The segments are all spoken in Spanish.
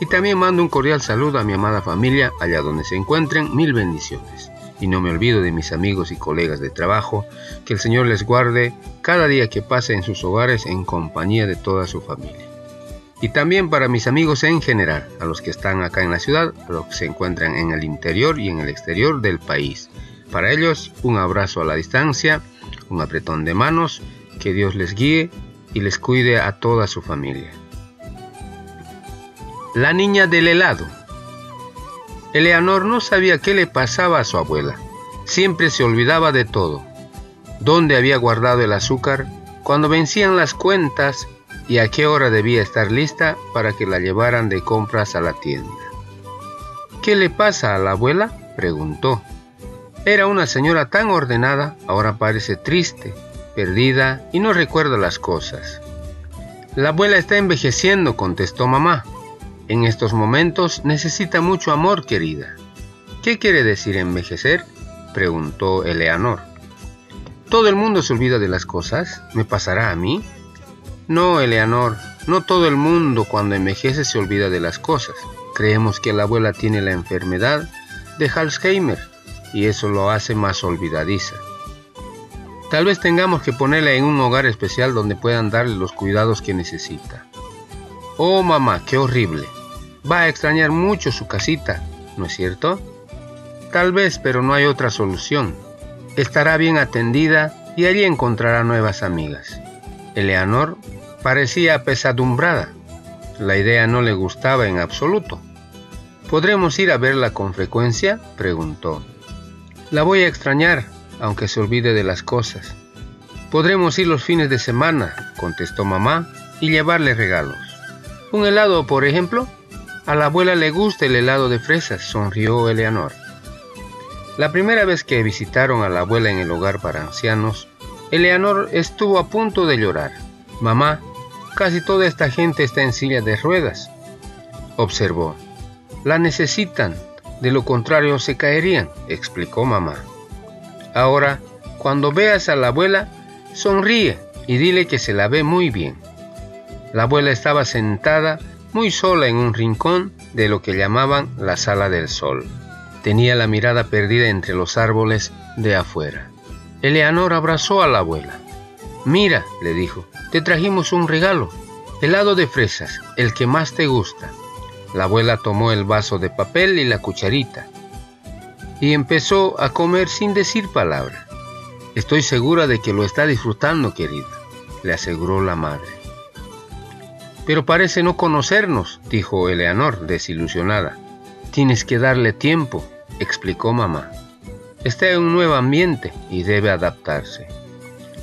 Y también mando un cordial saludo a mi amada familia, allá donde se encuentren, mil bendiciones. Y no me olvido de mis amigos y colegas de trabajo, que el Señor les guarde cada día que pase en sus hogares en compañía de toda su familia. Y también para mis amigos en general, a los que están acá en la ciudad, a los que se encuentran en el interior y en el exterior del país. Para ellos, un abrazo a la distancia, un apretón de manos, que Dios les guíe y les cuide a toda su familia. La niña del helado. Eleanor no sabía qué le pasaba a su abuela. Siempre se olvidaba de todo. ¿Dónde había guardado el azúcar? Cuando vencían las cuentas y a qué hora debía estar lista para que la llevaran de compras a la tienda. ¿Qué le pasa a la abuela? preguntó. Era una señora tan ordenada, ahora parece triste, perdida y no recuerda las cosas. La abuela está envejeciendo, contestó mamá. En estos momentos necesita mucho amor, querida. ¿Qué quiere decir envejecer? preguntó Eleanor. ¿Todo el mundo se olvida de las cosas? ¿Me pasará a mí? No, Eleanor, no todo el mundo cuando envejece se olvida de las cosas. Creemos que la abuela tiene la enfermedad de Alzheimer y eso lo hace más olvidadiza. Tal vez tengamos que ponerla en un hogar especial donde puedan darle los cuidados que necesita. Oh mamá, qué horrible. Va a extrañar mucho su casita, ¿no es cierto? Tal vez, pero no hay otra solución. Estará bien atendida y allí encontrará nuevas amigas. Eleanor parecía apesadumbrada. La idea no le gustaba en absoluto. ¿Podremos ir a verla con frecuencia? preguntó. La voy a extrañar, aunque se olvide de las cosas. Podremos ir los fines de semana, contestó mamá, y llevarle regalos. ¿Un helado, por ejemplo? A la abuela le gusta el helado de fresas, sonrió Eleanor. La primera vez que visitaron a la abuela en el hogar para ancianos, Eleanor estuvo a punto de llorar. Mamá, casi toda esta gente está en silla de ruedas, observó. La necesitan, de lo contrario se caerían, explicó mamá. Ahora, cuando veas a la abuela, sonríe y dile que se la ve muy bien. La abuela estaba sentada muy sola en un rincón de lo que llamaban la sala del sol. Tenía la mirada perdida entre los árboles de afuera. Eleanor abrazó a la abuela. Mira, le dijo, te trajimos un regalo, helado de fresas, el que más te gusta. La abuela tomó el vaso de papel y la cucharita y empezó a comer sin decir palabra. Estoy segura de que lo está disfrutando, querida, le aseguró la madre. Pero parece no conocernos, dijo Eleanor, desilusionada. Tienes que darle tiempo, explicó mamá. Está en un nuevo ambiente y debe adaptarse.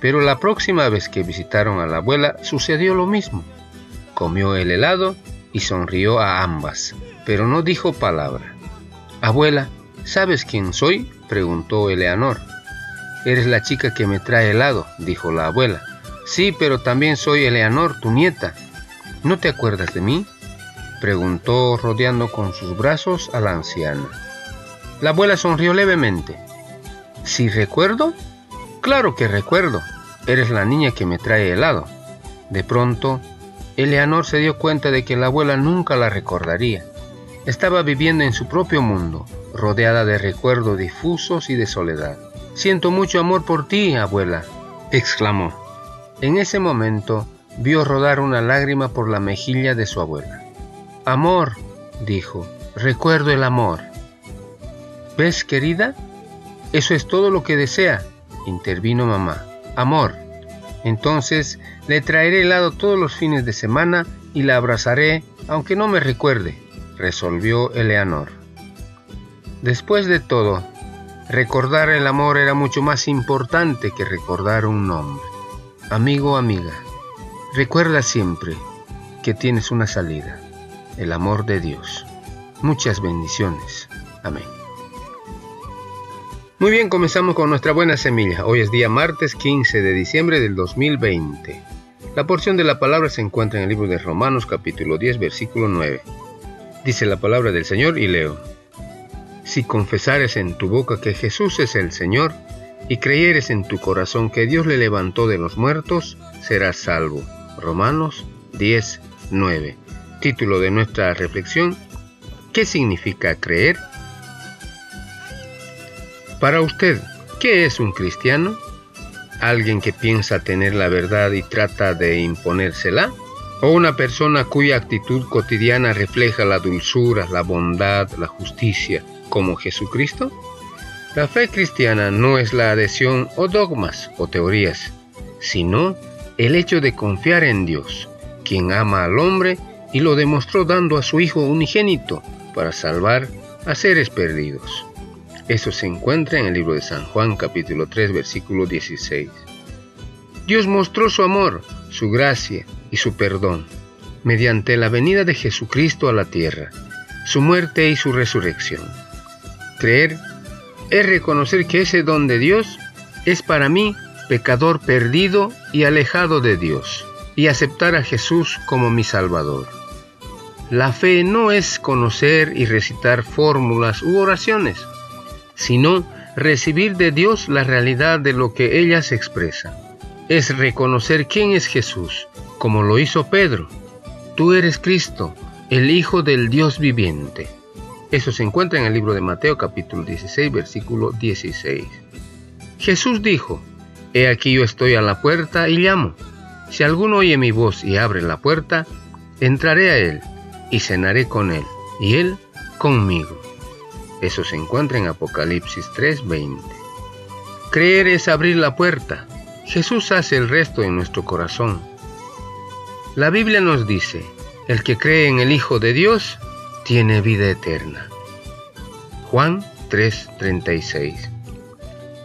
Pero la próxima vez que visitaron a la abuela sucedió lo mismo. Comió el helado y sonrió a ambas, pero no dijo palabra. Abuela, ¿sabes quién soy? preguntó Eleanor. Eres la chica que me trae helado, dijo la abuela. Sí, pero también soy Eleanor, tu nieta, ¿No te acuerdas de mí? preguntó rodeando con sus brazos a la anciana. La abuela sonrió levemente. ¿Sí recuerdo? Claro que recuerdo. Eres la niña que me trae helado. De pronto, Eleanor se dio cuenta de que la abuela nunca la recordaría. Estaba viviendo en su propio mundo, rodeada de recuerdos difusos y de soledad. Siento mucho amor por ti, abuela, exclamó. En ese momento, vio rodar una lágrima por la mejilla de su abuela. Amor, dijo, recuerdo el amor. ¿Ves, querida? Eso es todo lo que desea, intervino mamá. Amor. Entonces le traeré helado todos los fines de semana y la abrazaré, aunque no me recuerde, resolvió Eleanor. Después de todo, recordar el amor era mucho más importante que recordar un nombre. Amigo, amiga, Recuerda siempre que tienes una salida, el amor de Dios. Muchas bendiciones. Amén. Muy bien, comenzamos con nuestra buena semilla. Hoy es día martes 15 de diciembre del 2020. La porción de la palabra se encuentra en el libro de Romanos capítulo 10 versículo 9. Dice la palabra del Señor y leo. Si confesares en tu boca que Jesús es el Señor y creyeres en tu corazón que Dios le levantó de los muertos, serás salvo. Romanos 10, 9. Título de nuestra reflexión. ¿Qué significa creer? Para usted, ¿qué es un cristiano? ¿Alguien que piensa tener la verdad y trata de imponérsela? ¿O una persona cuya actitud cotidiana refleja la dulzura, la bondad, la justicia, como Jesucristo? La fe cristiana no es la adhesión o dogmas o teorías, sino el hecho de confiar en Dios, quien ama al hombre y lo demostró dando a su Hijo unigénito para salvar a seres perdidos. Eso se encuentra en el libro de San Juan capítulo 3 versículo 16. Dios mostró su amor, su gracia y su perdón mediante la venida de Jesucristo a la tierra, su muerte y su resurrección. Creer es reconocer que ese don de Dios es para mí pecador perdido y alejado de Dios, y aceptar a Jesús como mi Salvador. La fe no es conocer y recitar fórmulas u oraciones, sino recibir de Dios la realidad de lo que ellas expresa. Es reconocer quién es Jesús, como lo hizo Pedro. Tú eres Cristo, el Hijo del Dios viviente. Eso se encuentra en el libro de Mateo capítulo 16 versículo 16. Jesús dijo, He aquí yo estoy a la puerta y llamo. Si alguno oye mi voz y abre la puerta, entraré a él y cenaré con él, y él conmigo. Eso se encuentra en Apocalipsis 3:20. Creer es abrir la puerta. Jesús hace el resto en nuestro corazón. La Biblia nos dice, el que cree en el Hijo de Dios tiene vida eterna. Juan 3:36.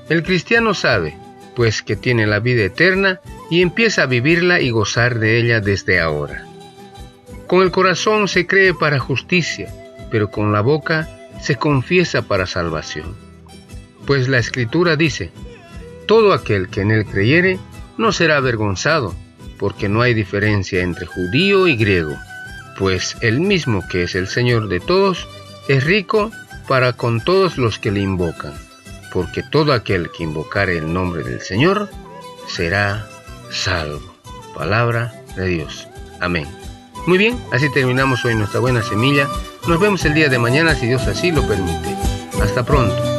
El cristiano sabe, pues que tiene la vida eterna y empieza a vivirla y gozar de ella desde ahora. Con el corazón se cree para justicia, pero con la boca se confiesa para salvación. Pues la escritura dice, todo aquel que en él creyere no será avergonzado, porque no hay diferencia entre judío y griego, pues el mismo que es el Señor de todos es rico para con todos los que le invocan, porque todo aquel que invocare el nombre del Señor será salvo. Palabra de Dios. Amén. Muy bien, así terminamos hoy nuestra buena semilla. Nos vemos el día de mañana si Dios así lo permite. Hasta pronto.